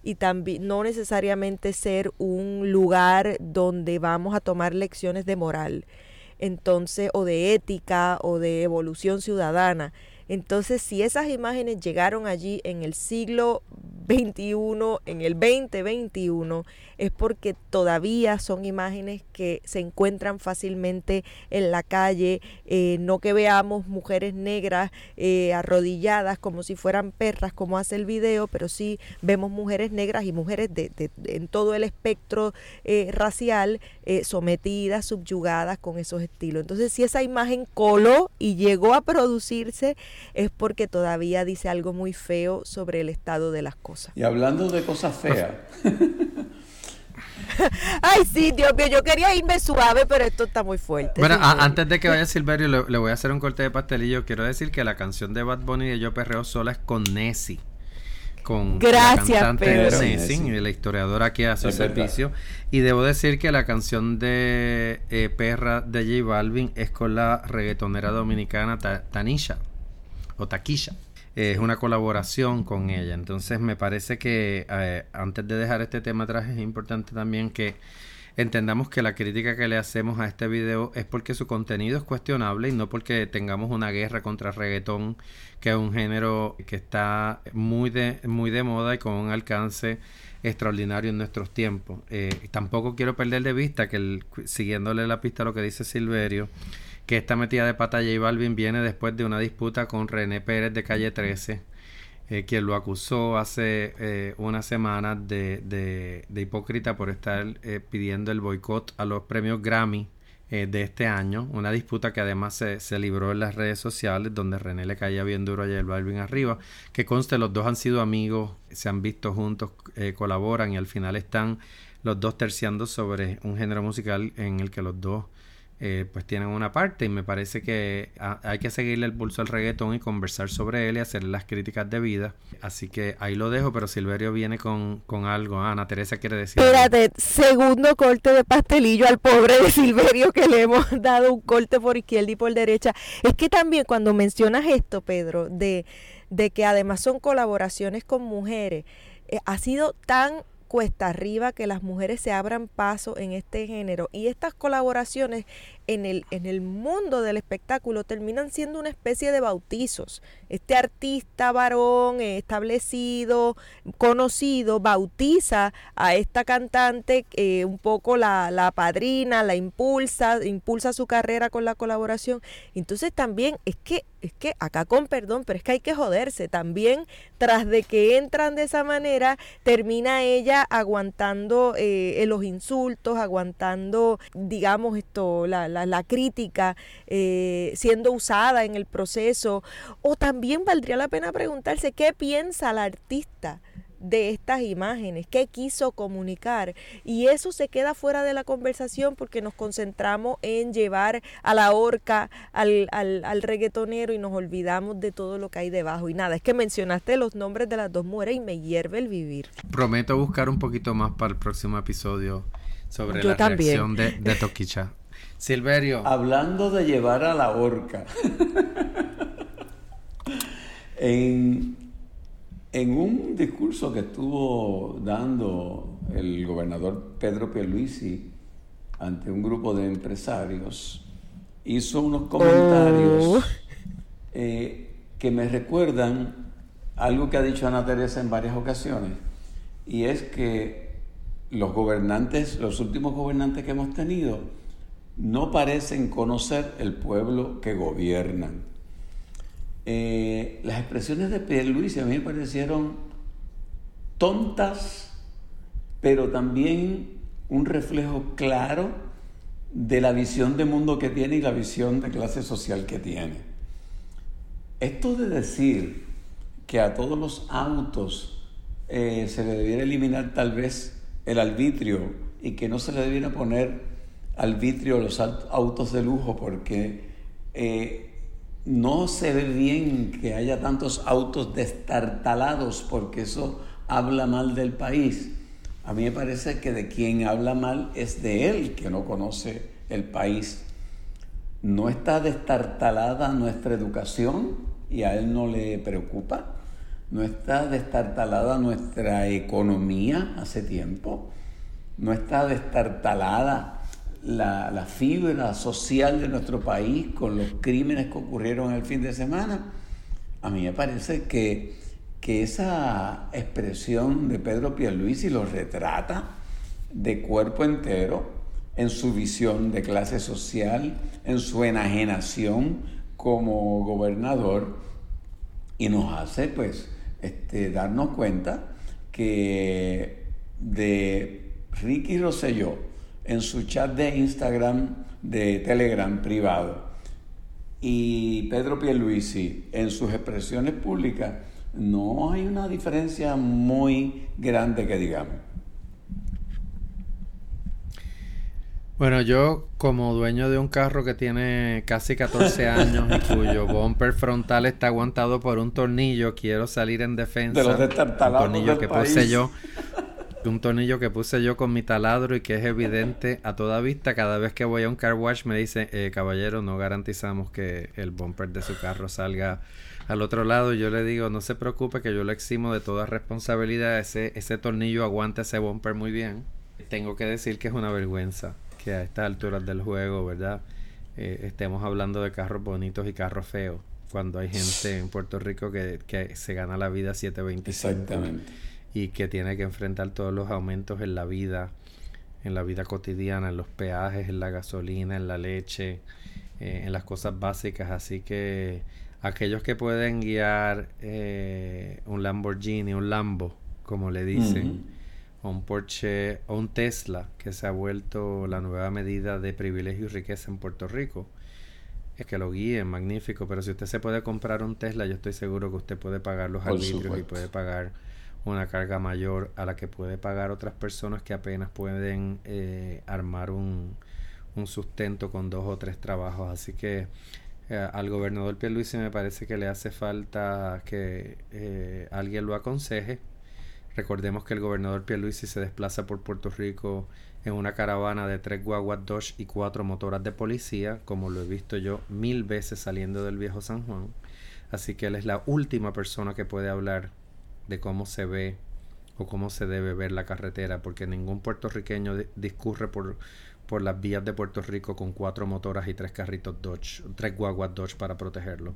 y también no necesariamente ser un lugar donde vamos a tomar lecciones de moral, entonces o de ética o de evolución ciudadana. Entonces, si esas imágenes llegaron allí en el siglo 21, en el 2021, es porque todavía son imágenes que se encuentran fácilmente en la calle, eh, no que veamos mujeres negras eh, arrodilladas como si fueran perras, como hace el video, pero sí vemos mujeres negras y mujeres de, en todo el espectro eh, racial sometidas, subyugadas con esos estilos. Entonces, si esa imagen coló y llegó a producirse, es porque todavía dice algo muy feo sobre el estado de las cosas. Y hablando de cosas feas. Ay, sí, Dios mío, yo quería irme suave, pero esto está muy fuerte. Bueno, antes de que vaya Silverio, le, voy a hacer un corte de pastelillo. Quiero decir que la canción de Bad Bunny de Yo Perreo Sola es con Nessie. Con Gracias, la cantante Pedro. Nessie, la historiadora que hace el servicio. Y debo decir que la canción de eh, Perra de J Balvin es con la reggaetonera dominicana Tanisha o Taquisha es una colaboración con ella. Entonces me parece que eh, antes de dejar este tema atrás es importante también que entendamos que la crítica que le hacemos a este video es porque su contenido es cuestionable y no porque tengamos una guerra contra reggaetón, que es un género que está muy de, muy de moda y con un alcance extraordinario en nuestros tiempos. Eh, tampoco quiero perder de vista que siguiéndole la pista a lo que dice Silverio, que esta metida de pata J Balvin viene después de una disputa con René Pérez de Calle 13, eh, quien lo acusó hace eh, unas semanas de, de, hipócrita por estar eh, pidiendo el boicot a los premios Grammy de este año, una disputa que además se, se, libró en las redes sociales donde René le caía bien duro a J Balvin arriba, que conste los dos han sido amigos, se han visto juntos, colaboran y al final están los dos terciando sobre un género musical en el que los dos eh, pues tienen una parte y me parece que hay que seguirle el pulso al reggaetón y conversar sobre él y hacerle las críticas debidas. Así que ahí lo dejo, pero Silverio viene con, algo. Ana Teresa quiere decir. Espérate, segundo corte de pastelillo al pobre de Silverio que le hemos dado un corte por izquierda y por derecha. Es que también cuando mencionas esto, Pedro, de, de que además son colaboraciones con mujeres, eh, ha sido tan cuesta arriba que las mujeres se abran paso en este género. Y estas colaboraciones en el, en el mundo del espectáculo terminan siendo una especie de bautizos. Este artista varón establecido, conocido, bautiza a esta cantante, eh, un poco la, la padrina, la impulsa, impulsa su carrera con la colaboración. Entonces también es que es que acá con perdón, pero es que hay que joderse. También tras de que entran de esa manera, termina ella aguantando eh, los insultos, aguantando, digamos, esto, la, crítica, eh, siendo usada en el proceso. O también valdría la pena preguntarse qué piensa la artista de estas imágenes, qué quiso comunicar. Y eso se queda fuera de la conversación porque nos concentramos en llevar a la horca al, al, al, reggaetonero y nos olvidamos de todo lo que hay debajo. Y nada, es que mencionaste los nombres de las dos mujeres y me hierve el vivir. Prometo buscar un poquito más para el próximo episodio sobre la reacción de, de Toquicha. Silverio. Hablando de llevar a la horca. en en un discurso que estuvo dando el gobernador Pedro Pierluisi ante un grupo de empresarios, hizo unos comentarios oh. eh, que me recuerdan algo que ha dicho Ana Teresa en varias ocasiones, y es que los gobernantes, los últimos gobernantes que hemos tenido, no parecen conocer el pueblo que gobiernan. Eh, las expresiones de Pierluisi a mí me parecieron tontas, pero también un reflejo claro de la visión de mundo que tiene y la visión de clase social que tiene. Esto de decir que a todos los autos eh, se le debiera eliminar tal vez el arbitrio y que no se le debiera poner arbitrio a los autos de lujo porque eh, no se ve bien que haya tantos autos destartalados porque eso habla mal del país. A mí me parece que de quien habla mal es de él, que no conoce el país. No está destartalada nuestra educación y a él no le preocupa. No está destartalada nuestra economía hace tiempo. No está destartalada la, la, fibra social de nuestro país con los crímenes que ocurrieron el fin de semana. A mí me parece que que esa expresión de Pedro Pierluisi lo retrata de cuerpo entero en su visión de clase social, en su enajenación como gobernador y nos hace pues este, darnos cuenta que de Ricky Rosselló en su chat de Instagram, de Telegram privado y Pedro Pierluisi en sus expresiones públicas no hay una diferencia muy grande que digamos. Bueno, yo como dueño de un carro que tiene casi 14 años y cuyo bumper frontal está aguantado por un tornillo, quiero salir en defensa. De los un tornillo que país. puse yo. Un tornillo que puse yo con mi taladro y que es evidente a toda vista. Cada vez que voy a un car wash me dice, eh, caballero, no garantizamos que el bumper de su carro salga al otro lado yo le digo, no se preocupe que yo le eximo de toda responsabilidad, ese, ese tornillo aguanta ese bumper muy bien. Tengo que decir que es una vergüenza que a estas alturas del juego, ¿verdad? Eh, estemos hablando de carros bonitos y carros feos, cuando hay gente en Puerto Rico que, que se gana la vida 725 Exactamente. Y que tiene que enfrentar todos los aumentos en la vida, en la vida cotidiana, en los peajes, en la gasolina, en la leche, eh, en las cosas básicas. Así que aquellos que pueden guiar eh, un Lamborghini, un Lambo, como le dicen, o un Porsche o un Tesla, que se ha vuelto la nueva medida de privilegio y riqueza en Puerto Rico. Es que lo guíen, magnífico, pero si usted se puede comprar un Tesla, yo estoy seguro que usted puede pagar los Por arbitrios y puede pagar una carga mayor a la que puede pagar otras personas que apenas pueden eh, armar un, un sustento con dos o tres trabajos. Así que eh, al gobernador Pierluisi me parece que le hace falta que eh, alguien lo aconseje. Recordemos que el gobernador Pierluisi se desplaza por Puerto Rico en una caravana de tres guaguas Dodge y cuatro motoras de policía, como lo he visto yo mil veces saliendo del viejo San Juan. Así que él es la última persona que puede hablar de cómo se ve o cómo se debe ver la carretera, porque ningún puertorriqueño di- discurre por, por las vías de Puerto Rico con cuatro motoras y tres carritos Dodge, tres guaguas Dodge para protegerlo.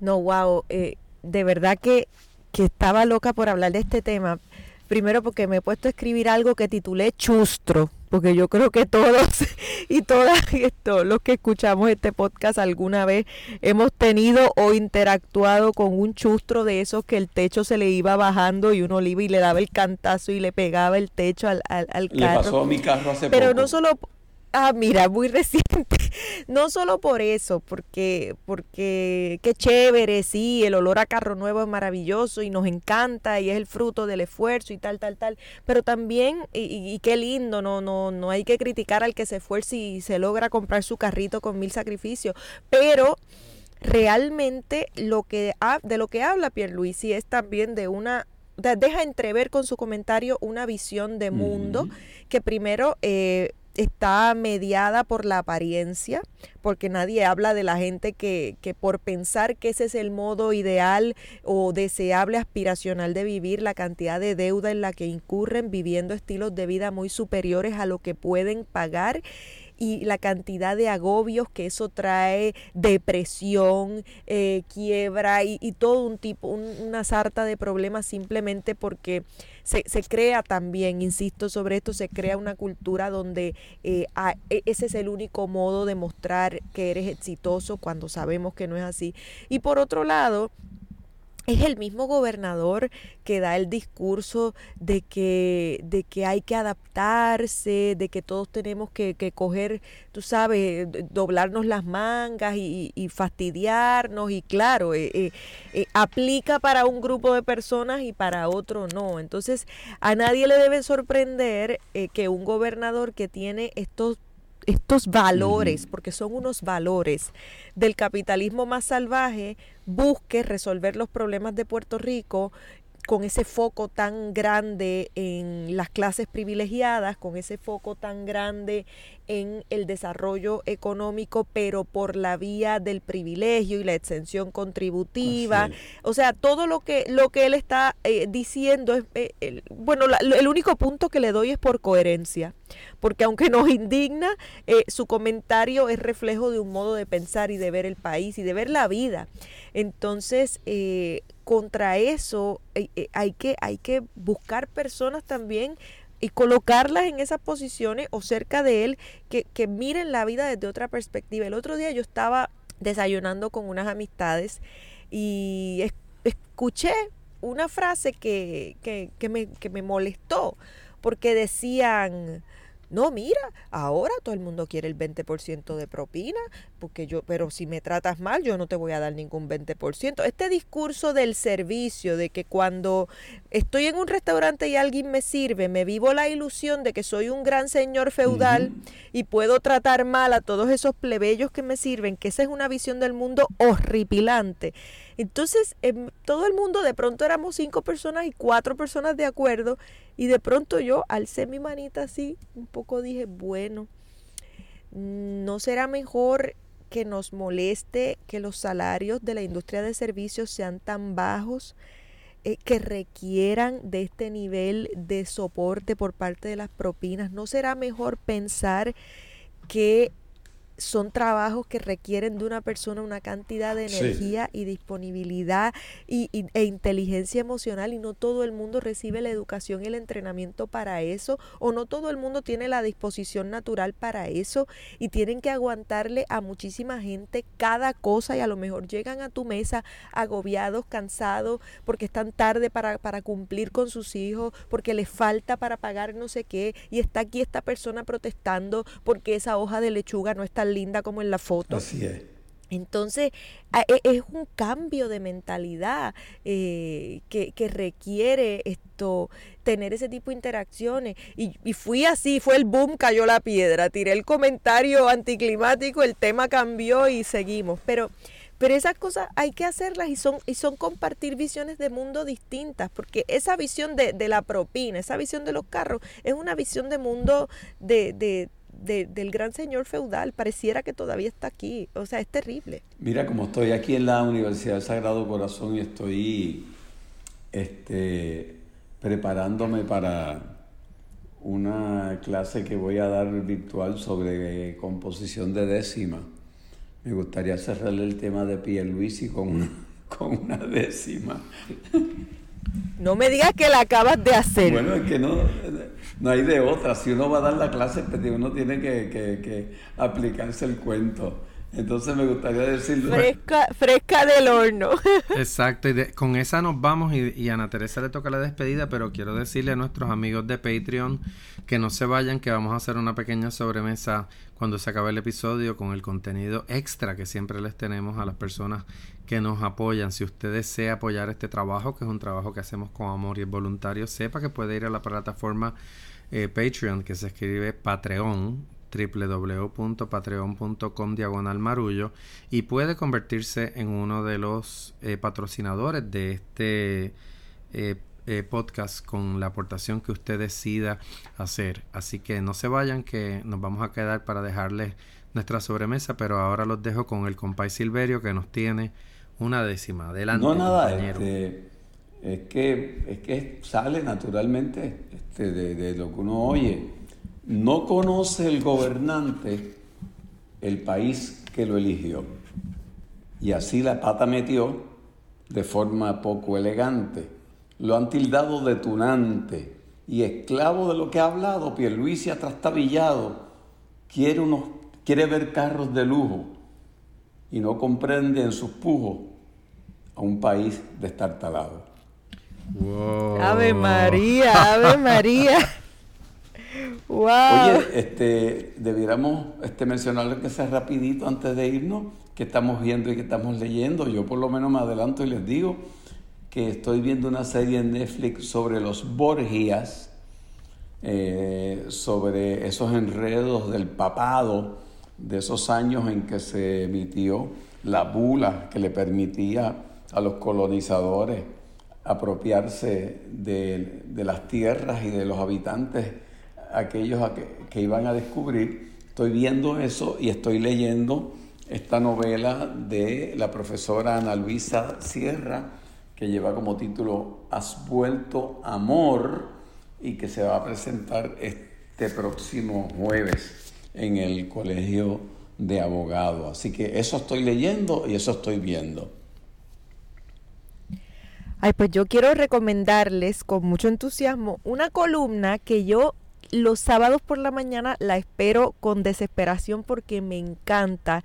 No, wow, eh, de verdad que, que estaba loca por hablar de este tema. Primero porque me he puesto a escribir algo que titulé Chustro, porque yo creo que todos y todas esto, los que escuchamos este podcast alguna vez hemos tenido o interactuado con un chustro de esos que el techo se le iba bajando y uno le iba y le daba el cantazo y le pegaba el techo al, al, al Le carro. pasó a mi carro hace Pero poco. no solo, ah, mira, muy reciente, no solo por eso, porque, porque qué chévere, sí, el olor a carro nuevo es maravilloso y nos encanta y es el fruto del esfuerzo y tal, tal, tal, pero también, y, y- qué lindo, no, no, no hay que criticar al que se esfuerza y se logra comprar su carrito con mil sacrificios, pero realmente lo que ha- de lo que habla Pierluisi es también de una de- deja entrever con su comentario una visión de mundo que primero eh, está mediada por la apariencia, porque nadie habla de la gente que, que por pensar que ese es el modo ideal o deseable aspiracional de vivir, la cantidad de deuda en la que incurren viviendo estilos de vida muy superiores a lo que pueden pagar y la cantidad de agobios que eso trae, depresión, eh, quiebra y, todo un tipo, una sarta de problemas simplemente porque se, se, crea también, insisto sobre esto, se crea una cultura donde eh, e, ese es el único modo de mostrar que eres exitoso cuando sabemos que no es así. Y por otro lado, es el mismo gobernador que da el discurso de que, de que hay que adaptarse, de que todos tenemos que, que coger, tú sabes, doblarnos las mangas y, fastidiarnos y claro, eh, eh, eh, aplica para un grupo de personas y para otro no. Entonces, a nadie le debe sorprender que un gobernador que tiene estos estos valores, porque son unos valores del capitalismo más salvaje, busque resolver los problemas de Puerto Rico con ese foco tan grande en las clases privilegiadas, con ese foco tan grande en el desarrollo económico, pero por la vía del privilegio y la exención contributiva. O sea, todo lo que, lo que él está eh, diciendo es, eh, bueno, el único punto que le doy es por coherencia, porque aunque nos indigna, eh, su comentario es reflejo de un modo de pensar y de ver el país y de ver la vida. Entonces, contra eso hay, que, hay que buscar personas también y colocarlas en esas posiciones o cerca de él que, que miren la vida desde otra perspectiva. El otro día yo estaba desayunando con unas amistades y escuché una frase que, que, que, me, que me molestó porque decían, no, mira, ahora todo el mundo quiere el 20% de propina, porque yo, pero si me tratas mal, yo no te voy a dar ningún 20%. Este discurso del servicio, de que cuando estoy en un restaurante y alguien me sirve, me vivo la ilusión de que soy un gran señor feudal y puedo tratar mal a todos esos plebeyos que me sirven, que esa es una visión del mundo horripilante. Entonces, em, todo el mundo, de pronto éramos cinco personas y cuatro personas de acuerdo, y de pronto yo alcé mi manita así, un poco dije, bueno, ¿no será mejor que nos moleste que los salarios de la industria de servicios sean tan bajos? Eh, que requieran de este nivel de soporte por parte de las propinas. ¿No será mejor pensar que son trabajos que requieren de una persona una cantidad de energía y disponibilidad y, e inteligencia emocional y no todo el mundo recibe la educación y el entrenamiento para eso o no todo el mundo tiene la disposición natural para eso y tienen que aguantarle a muchísima gente cada cosa y a lo mejor llegan a tu mesa agobiados, cansados porque están tarde para, para cumplir con sus hijos, porque les falta para pagar no sé qué y está aquí esta persona protestando porque esa hoja de lechuga no está linda como en la foto. Así es. Entonces, e, es un cambio de mentalidad eh, que, requiere esto, tener ese tipo de interacciones. Y, y, fui así, fue el boom, cayó la piedra, tiré el comentario anticlimático, el tema cambió y seguimos. Pero, pero esas cosas hay que hacerlas y son, y son compartir visiones de mundo distintas, porque esa visión de, de la propina, esa visión de los carros, es una visión de mundo de, de del gran señor feudal. Pareciera que todavía está aquí. O sea, es terrible. Mira, como estoy aquí en la Universidad del Sagrado Corazón y estoy este, preparándome para una clase que voy a dar virtual sobre composición de décima. Me gustaría cerrarle el tema de Pierluisi con con una décima. No me digas que la acabas de hacer. Bueno, es que no, no hay de otra. Si uno va a dar la clase, pues, uno tiene que, aplicarse el cuento. Entonces me gustaría decirlo. Fresca, fresca del horno. Exacto, y con esa nos vamos y, y, a Ana Teresa le toca la despedida, pero quiero decirle a nuestros amigos de Patreon que no se vayan, que vamos a hacer una pequeña sobremesa cuando se acabe el episodio con el contenido extra que siempre les tenemos a las personas que nos apoyan. Si usted desea apoyar este trabajo, que es un trabajo que hacemos con amor y es voluntario, sepa que puede ir a la plataforma eh, Patreon, que se escribe Patreon, www.patreon.com diagonal marullo y puede convertirse en uno de los eh, patrocinadores de este eh, podcast con la aportación que usted decida hacer. Así que no se vayan que nos vamos a quedar para dejarles nuestra sobremesa, pero ahora los dejo con el compay Silverio que nos tiene una décima. Adelante. No, nada, este, es, que, es que sale naturalmente este, de, lo que uno oye. no conoce el gobernante el país que lo eligió. Y así la pata metió de forma poco elegante. Lo han tildado de tunante y esclavo de lo que ha hablado, Pierluisi ha trastabillado, quiere, unos, quiere ver carros de lujo y no comprende en sus pujos a un país destartalado. Wow. Ave María, Ave María. Wow. Oye, este, debiéramos este, que sea rapidito antes de irnos, que estamos viendo y que estamos leyendo. Yo por lo menos me adelanto y les digo que estoy viendo una serie en Netflix sobre los Borgias, eh, sobre esos enredos del papado, de esos años en que se emitió la bula que le permitía a los colonizadores apropiarse de, de las tierras y de los habitantes aquellos a que, que, iban a descubrir. Estoy viendo eso y estoy leyendo esta novela de la profesora Ana Luisa Sierra, que lleva como título Has vuelto amor y que se va a presentar este próximo jueves en el Colegio de Abogados. Así que eso estoy leyendo y eso estoy viendo. Ay, pues yo quiero recomendarles con mucho entusiasmo una columna que yo los sábados por la mañana la espero con desesperación porque me encanta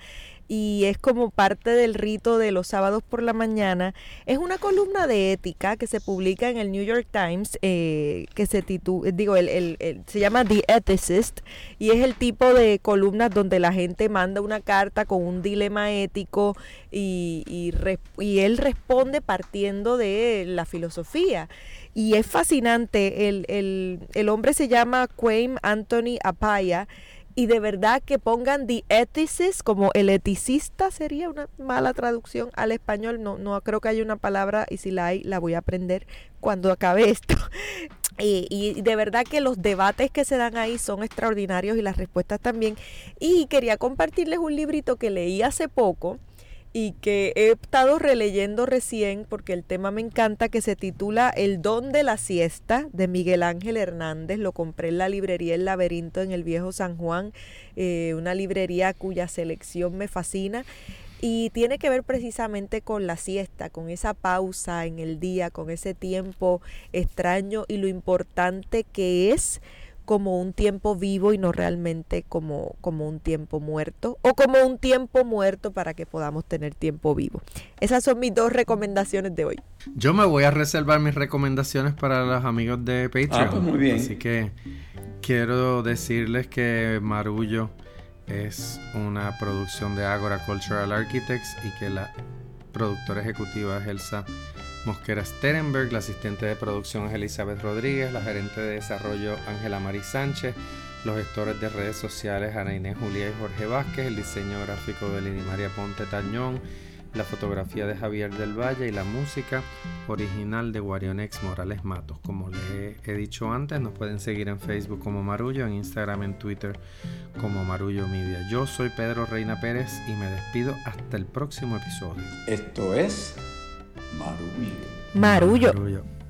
y es como parte del rito de los sábados por la mañana. Es una columna de ética que se publica en el New York Times, eh, que se titula, digo, el, el, se llama The Ethicist, y es el tipo de columnas donde la gente manda una carta con un dilema ético y, y, y él responde partiendo de la filosofía. Y es fascinante, el, el, el hombre se llama Quaim Anthony Apaya, y de verdad que pongan the ethicist como el eticista sería una mala traducción al español. No no creo que haya una palabra y si la hay la voy a aprender cuando acabe esto. Y, y, de verdad que los debates que se dan ahí son extraordinarios y las respuestas también. Y quería compartirles un librito que leí hace poco y que he estado releyendo recién porque el tema me encanta, que se titula El don de la siesta de Miguel Ángel Hernández. Lo compré en la librería El Laberinto en el Viejo San Juan, eh, una librería cuya selección me fascina. Y tiene que ver precisamente con la siesta, con esa pausa en el día, con ese tiempo extraño y lo importante que es como un tiempo vivo y no realmente como, como un tiempo muerto o como un tiempo muerto para que podamos tener tiempo vivo. Esas son mis dos recomendaciones de hoy. Yo me voy a reservar mis recomendaciones para los amigos de Patreon. Ah, pues muy bien. Así que quiero decirles que Marullo es una producción de Agora Cultural Architects y que la productora ejecutiva es Elsa Mosquera Sterenberg, la asistente de producción es Elizabeth Rodríguez, la gerente de desarrollo Ángela Mari Sánchez, los gestores de redes sociales Ana Inés Julia y Jorge Vázquez, el diseño gráfico de Lini María Ponte Tañón, la fotografía de Javier del Valle y la música original de Guarionex Morales Matos. Como les he dicho antes, nos pueden seguir en Facebook como Marullo, en Instagram, en Twitter como Marullo Media. Yo soy Pedro Reina Pérez y me despido hasta el próximo episodio. Esto es Marullo. Marullo. Marullo.